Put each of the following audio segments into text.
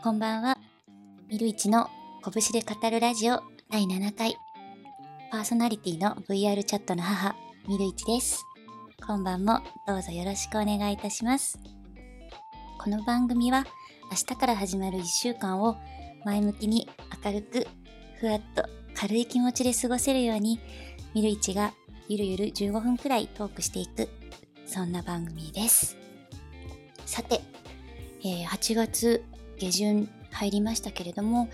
こんばんは。ミルイチの拳で語るラジオ第7回。パーソナリティの VR チャットの母、ミルイチです。今晩もどうぞよろしくお願いいたします。この番組は明日から始まる1週間を前向きに明るくふわっと軽い気持ちで過ごせるようにミルイチがゆるゆる15分くらいトークしていくそんな番組です。さて、えー8月下旬入りましたけれども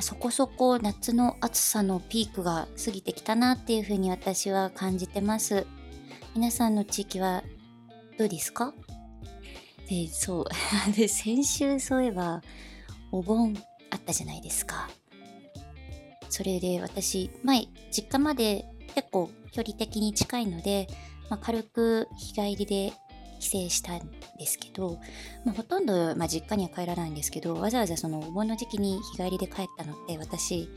そこそこ夏の暑さのピークが過ぎてきたなっていうふうに私は感じてます。皆さんの地域はどうですか？でそう。で先週そういえばお盆あったじゃないですか。それで私前実家まで結構距離的に近いので、まあ、軽く日帰りで帰省したんですけど、まあ、ほとんど、まあ、実家には帰らないんですけどわざわざそのお盆の時期に日帰りで帰ったのって私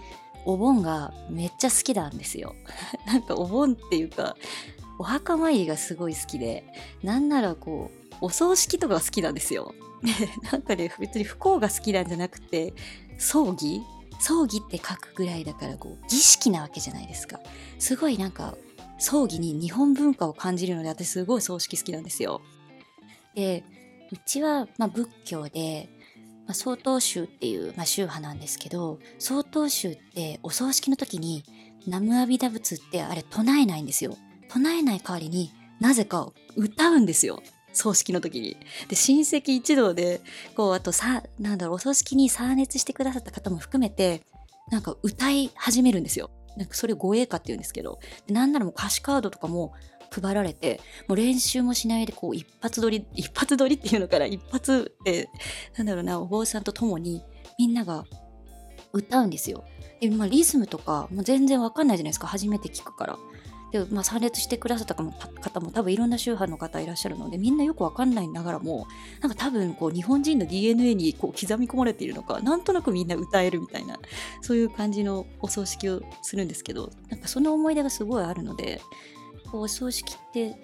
お盆がめっちゃ好きなんですよ。なんかお盆っていうかお墓参りがすごい好きでなんならこうお葬式とか好きなんですよ。なんかね別に不幸が好きなんじゃなくて葬儀？葬儀って書くぐらいだからこう儀式なわけじゃないですか。すごいなんか葬儀に日本文化を感じるので私すごい葬式好きなんですよでうちは、まあ、仏教で、まあ、曹洞宗っていう、まあ、宗派なんですけど曹洞宗ってお葬式の時に南無阿弥陀仏ってあれ唱えないんですよ唱えない代わりになぜか歌うんですよ葬式の時に。で親戚一同でこうあとさなんだろうお葬式に参列してくださった方も含めてなんか歌い始めるんですよ。なんかそれ護衛歌っていうんですけどなんならもう歌詞カードとかも配られてもう練習もしないでこう一発撮り一発撮りっていうのから一発でなんだろうなお坊さんと共にみんなが歌うんですよ。でまあ、リズムとかもう全然わかんないじゃないですか初めて聞くから。で、まあ、参列してくださった方も多分いろんな宗派の方いらっしゃるのでみんなよくわかんないながらもなんか多分こう日本人の DNA にこう刻み込まれているのかなんとなくみんな歌えるみたいなそういう感じのお葬式をするんですけどなんかその思い出がすごいあるのでお葬式って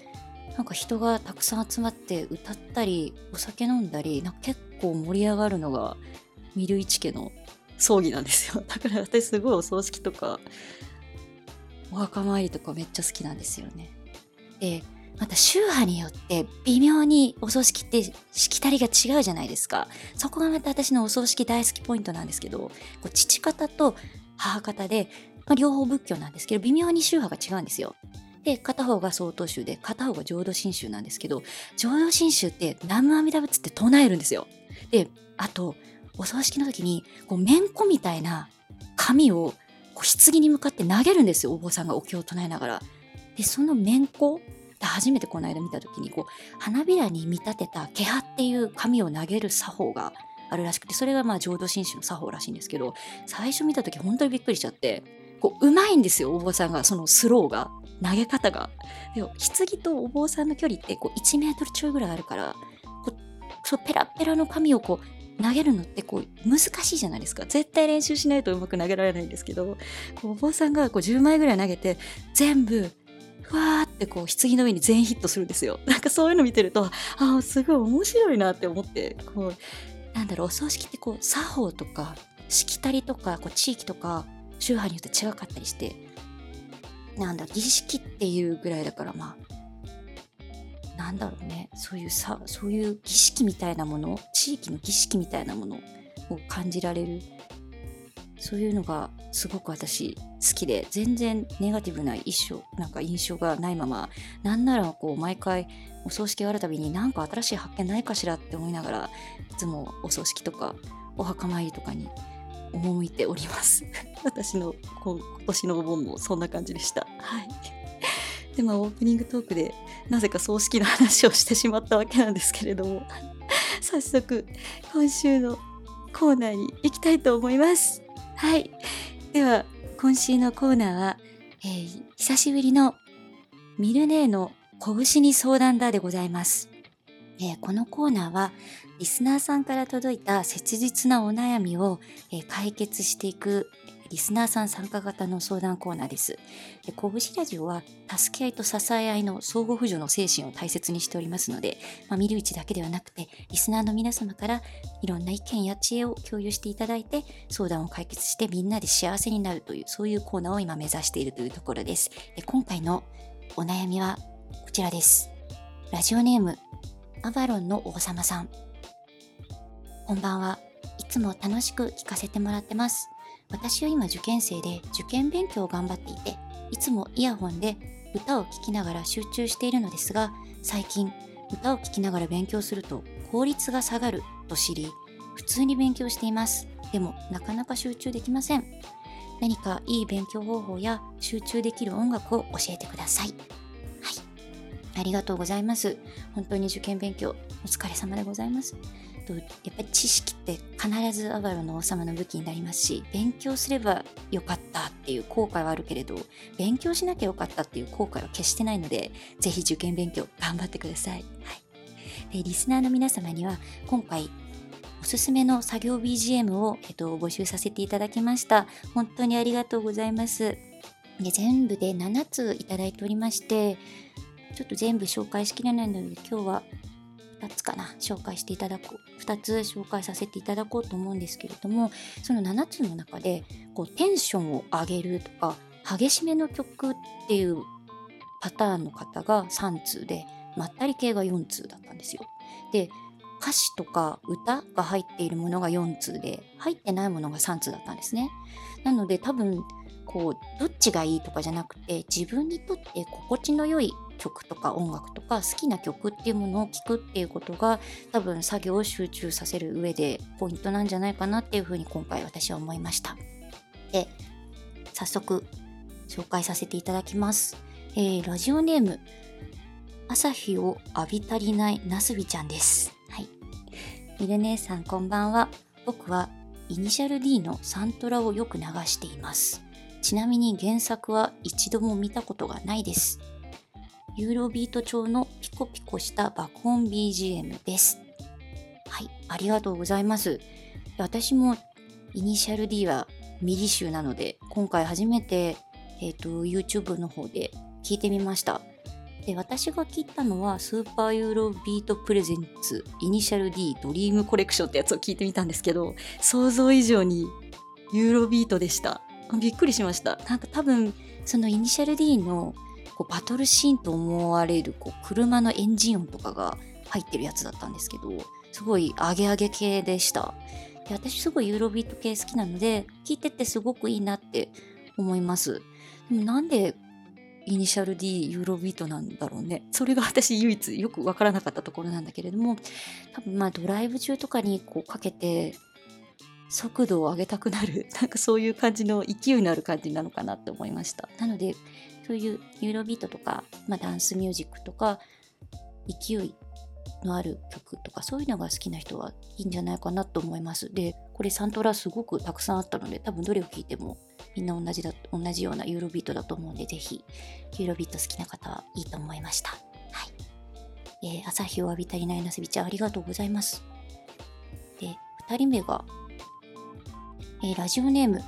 なんか人がたくさん集まって歌ったりお酒飲んだりなんか結構盛り上がるのがミルイチ家の葬儀なんですよ。だから私すごいお葬式とかお墓参りとかめっちゃ好きなんですよね。でまた宗派によって微妙にお葬式ってしきたりが違うじゃないですか。そこがまた私のお葬式大好きポイントなんですけどこう父方と母方で、まあ、両方仏教なんですけど微妙に宗派が違うんですよ。で片方が曹洞宗で片方が浄土真宗なんですけど浄土真宗って南無阿弥陀仏って唱えるんですよ。であとお葬式の時にこうめんこみたいな紙をこう棺に向かって投げるんですよお坊さんがお経を唱えながら。でそのめんこ初めてこの間見た時にこう花びらに見立てた毛葉っていう紙を投げる作法があるらしくてそれがまあ浄土真宗の作法らしいんですけど最初見た時本当にびっくりしちゃってこううまいんですよお坊さんがそのスローが投げ方が。でも棺とお坊さんの距離ってこう1メートルちょいぐらいあるからこうそうペラペラの紙をこう投げるのってこう難しいじゃないですか。絶対練習しないとうまく投げられないんですけどこうお坊さんがこう10枚ぐらい投げて全部ふわーってこう棺の上に全ヒットするんですよ。なんかそういうの見てるとああすごい面白いなって思ってこうなんだろうお葬式ってこう作法とかしきたりとかこう地域とか宗派によって違かったりしてなんだ儀式っていうぐらいだからまあなんだろうねそういうさそういう儀式みたいなもの地域の儀式みたいなものを感じられるそういうのがすごく私好きで全然ネガティブな一生なんか印象がないままなんならこう毎回お葬式があるたびに何か新しい発見ないかしらって思いながらいつもお葬式とかお墓参りとかに赴いております私の今年のお盆もそんな感じでした。はい。でまあオープニングトークでなぜか葬式の話をしてしまったわけなんですけれども。早速今週のコーナーに行きたいと思います。はい。では今週のコーナーは、えー久しぶりのミルネーの拳に相談だでございます。えー、このコーナーはリスナーさんから届いた切実なお悩みを、え、解決していくリスナーさん参加型の相談コーナーです。で拳ラジオは助け合いと支え合いの相互扶助の精神を大切にしておりますので、まあ、見る位置だけではなくて、リスナーの皆様からいろんな意見や知恵を共有していただいて、相談を解決してみんなで幸せになるという、そういうコーナーを今目指しているというところです。で今回のお悩みはこちらです。ラジオネーム、アバロンの王様さん。こんばんは。いつも楽しく聞かせてもらってます。私は今受験生で受験勉強を頑張っていて、いつもイヤホンで歌を聴きながら集中しているのですが、最近歌を聴きながら勉強すると効率が下がると知り、普通に勉強しています。でもなかなか集中できません。何かいい勉強方法や集中できる音楽を教えてください。はい。ありがとうございます。本当に受験勉強お疲れ様でございます。とやっぱり知識って必ずアバロの王様の武器になりますし勉強すればよかったっていう後悔はあるけれど勉強しなきゃよかったっていう後悔は決してないのでぜひ受験勉強頑張ってください、はい、でリスナーの皆様には今回おすすめの作業 BGM を、えっと、募集させていただきました。本当にありがとうございます。で全部で7ついただいておりましてちょっと全部紹介しきれないので今日は2つかな紹介していただこう2つ紹介させていただこうと思うんですけれどもその7つの中でこうテンションを上げるとか激しめの曲っていうパターンの方が3通でまったり系が4通だったんですよ。で歌詞とか歌が入っているものが4通で入ってないものが3通だったんですね。なので多分こうどっちがいいとかじゃなくて自分にとって心地の良い曲とか音楽とか好きな曲っていうものを聴くっていうことが多分作業を集中させる上でポイントなんじゃないかなっていうふうに今回私は思いました。で早速紹介させていただきます。えー、ラジオネーム朝日を浴び足りないなすびちゃんです。はい。ミル姉さんこんばんは。僕はイニシャル D のサントラをよく流しています。ちなみに原作は一度も見たことがないです。ユーロビート調のピコピコした爆音 BGM です。はい、ありがとうございます。私もイニシャル D はミリ集なので、今回初めて、え、ー、と、YouTube の方で聞いてみました。で、私が聞いたのは、スーパーユーロビートプレゼンツイニシャル D ドリームコレクションってやつを聞いてみたんですけど、想像以上にユーロビートでした。びっくりしました。なんか多分、そのイニシャル D のこうバトルシーンと思われるこう車のエンジン音とかが入ってるやつだったんですけど、すごいアゲアゲ系でした。で私すごいユーロビート系好きなので、聴いててすごくいいなって思います。でもなんでイニシャル D ユーロビートなんだろうね。それが 私唯一よくわからなかったところなんだけれども、多分まあドライブ中とかにこうかけて速度を上げたくなる、なんかそういう感じの勢いのある感じなのかなって思いました。なので、そういうユーロビートとか、まあ、ダンスミュージックとか勢いのある曲とかそういうのが好きな人はいいんじゃないかなと思います。で、これサントラすごくたくさんあったので多分どれを聴いてもみんな同じだ同じようなユーロビートだと思うんでぜひユーロビート好きな方はいいと思いました。はい。えー、朝日を浴びたりないなすびちゃんありがとうございます。で、2人目が、えー、ラジオネーム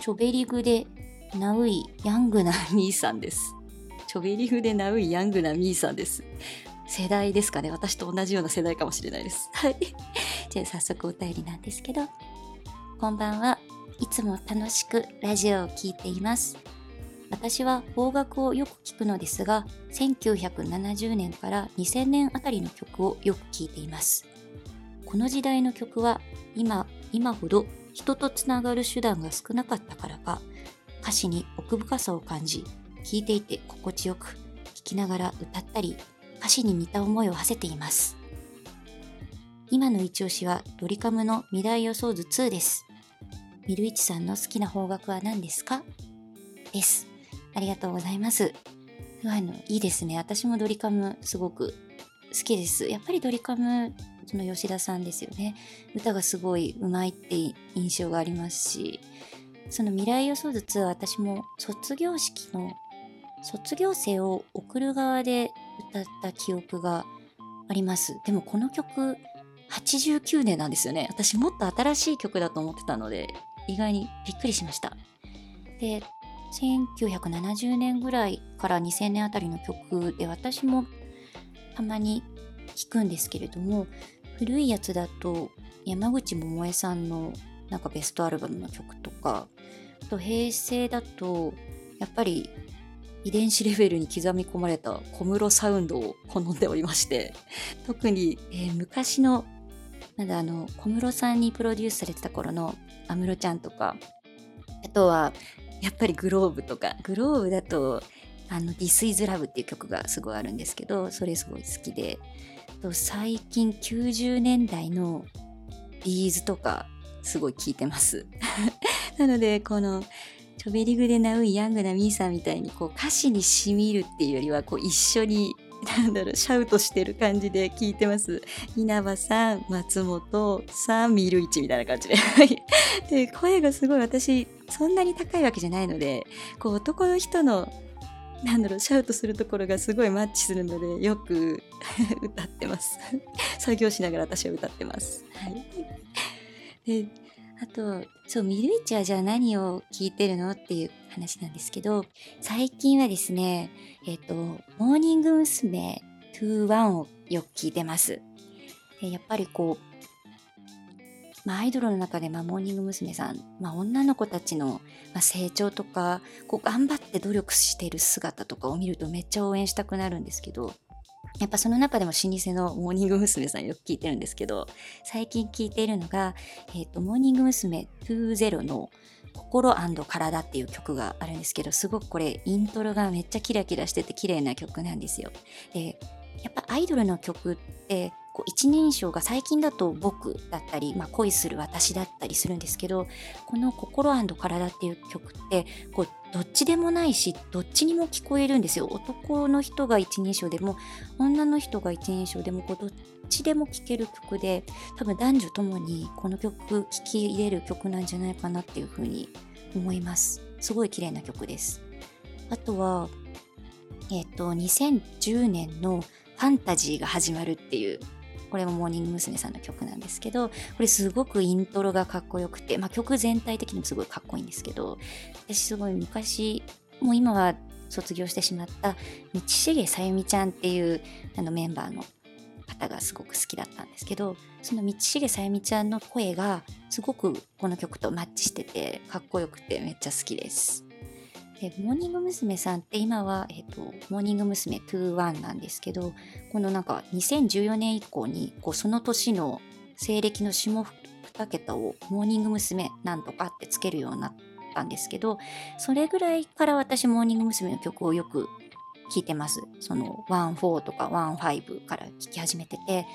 チョベリグでナウイヤングなミーさんです。チョベリフでナウイヤングなミーさんです。世代ですかね私と同じような世代かもしれないです。はい。じゃあ早速お便りなんですけど、こんばんはいつも楽しくラジオを聴いています。私は邦楽をよく聞くのですが、1970年から2000年あたりの曲をよく聴いています。この時代の曲は今、今ほど人とつながる手段が少なかったからか、歌詞に奥深さを感じ、聴いていて心地よく、聴きながら歌ったり、歌詞に似た思いを馳せています。今の一押しはドリカムの未来予想図2です。ミルイチさんの好きな方角は何ですか？です。ありがとうございます。あの、いいですね。私もドリカムすごく好きです。やっぱりドリカムその吉田さんですよね。歌がすごい上手いって印象がありますし、その未来予想図は私も卒業式の卒業生を送る側で歌った記憶があります。でもこの曲、89年なんですよね。私もっと新しい曲だと思ってたので、意外にびっくりしました。で、1970年ぐらいから2000年あたりの曲で私もたまに聴くんですけれども古いやつだと山口百恵さんのなんかベストアルバムの曲とか。あと平成だとやっぱり遺伝子レベルに刻み込まれた小室サウンドを好んでおりまして。特に、えー、昔のなんだあの小室さんにプロデュースされてた頃の安室ちゃんとか。あとはやっぱりグローブとか。グローブだとあの This is Love っていう曲がすごいあるんですけどそれすごい好きで。最近90年代のビーズとか。すごい聴いてます なのでこのチョベリグでナウイヤングなミーさんみたいにこう歌詞にしみるっていうよりはこう一緒になんだろう、シャウトしてる感じで聞いてます。稲葉さん、松本さん、ミルイチみたいな感じで。で、声がすごい私、そんなに高いわけじゃないので、こう男の人の、なんだろう、シャウトするところがすごいマッチするので、よく歌ってます。作業しながら私は歌ってます。はい。で、あと、そう、ミルイチはじゃあ何を聞いてるのっていう話なんですけど、最近はですね、えっ、ー、と、モーニング娘。21をよく聞いてます。でやっぱりこう、まあ、アイドルの中で、まあ、モーニング娘。さん、まあ、女の子たちの、まあ、成長とか、こう頑張って努力してる姿とかを見るとめっちゃ応援したくなるんですけど、やっぱその中でも老舗のモーニング娘。さんよく聞いてるんですけど、最近聞いているのが、え、ー、と、モーニング娘。20の心体っていう曲があるんですけど、すごくこれイントロがめっちゃキラキラしてて綺麗な曲なんですよ。で、やっぱアイドルの曲ってこう一人称が最近だと僕だったり、まあ、恋する私だったりするんですけどこの「心体」っていう曲ってこうどっちでもないしどっちにも聞こえるんですよ。男の人が一人称でも女の人が一人称でもこうどっちでも聴ける曲で多分男女ともにこの曲聴き入れる曲なんじゃないかなっていうふうに思います。すごい綺麗な曲です。あとはえっ、と2010年の「ファンタジーが始まるっていうこれもモーニング娘。さんの曲なんですけど、これすごくイントロがかっこよくて、まあ、曲全体的にもすごいかっこいいんですけど、私すごい昔、もう今は卒業してしまった道重さゆみちゃんっていうあのメンバーの方がすごく好きだったんですけど、その道重さゆみちゃんの声がすごくこの曲とマッチしてて、かっこよくてめっちゃ好きです。でモーニング娘。さんって今は、えっ、と、モーニング娘。21なんですけど、このなんか2014年以降に、こうその年の西暦の下2桁をモーニング娘。なんとかってつけるようになったんですけど、それぐらいから私モーニング娘。の曲をよく聴いてます。その14とか15から聴き始めてて、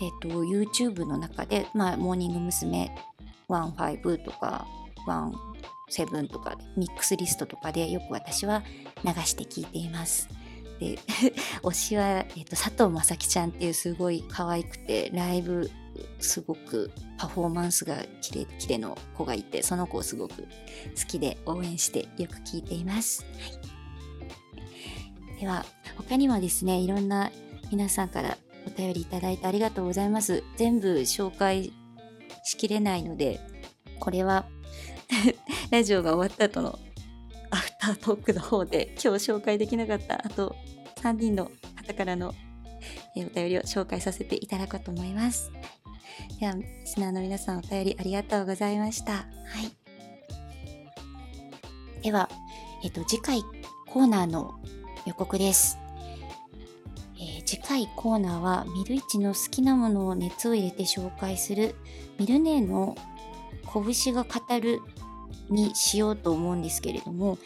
えっ、と、YouTube の中で、まあ、モーニング娘。15とか、1セブンとかミックスリストとかでよく私は流して聞いています。で 推しは、えーと、佐藤正樹ちゃんっていうすごい可愛くてライブすごくパフォーマンスがキレキレの子がいてその子をすごく好きで応援してよく聞いています。はい、では他にもですねいろんな皆さんからお便りいただいてありがとうございます。全部紹介しきれないのでこれは ラジオが終わった後のアフタートークの方で今日紹介できなかったあと3人の方からのお便りを紹介させていただこうと思います。では、リスナーの皆さんお便りありがとうございました。はい。では、えっと、次回コーナーの予告です。えー、次回コーナーはミルイチの好きなものを熱を入れて紹介するミルネーの拳が語るにしようと思うんですけれども、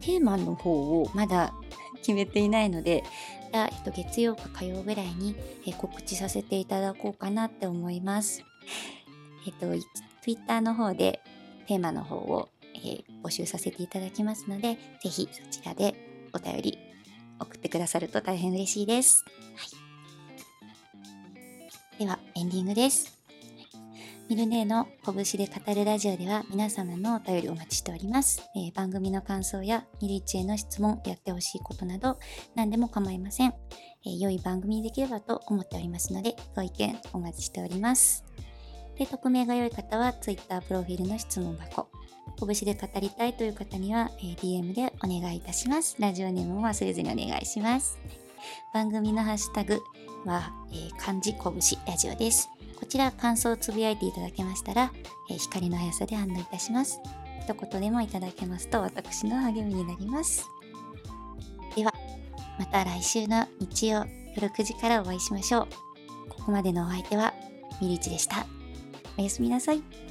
テーマの方をまだ 決めていないので、えっと、月曜か火曜ぐらいに、え告知させていただこうかなって思います。えっと、Twitter の方でテーマの方を、えー、募集させていただきますので、ぜひそちらでお便り送ってくださると大変嬉しいです。はい、では、エンディングです。ミルネーの拳で語るラジオでは皆様のお便りお待ちしております。えー、番組の感想やミルイチへの質問、やってほしいことなど何でも構いません。えー、良い番組にできればと思っておりますので、ご意見お待ちしております。で、匿名が良い方は Twitter プロフィールの質問箱。拳で語りたいという方には、えー、DM でお願いいたします。ラジオネームも忘れずにお願いします。番組のハッシュタグは、えー、漢字拳ラジオです。こちら感想をつぶやいていただけましたら、えー、光の速さで反応いたします。一言でもいただけますと私の励みになります。では、また来週の日曜夜9時からお会いしましょう。ここまでのお相手は、みりちでした。おやすみなさい。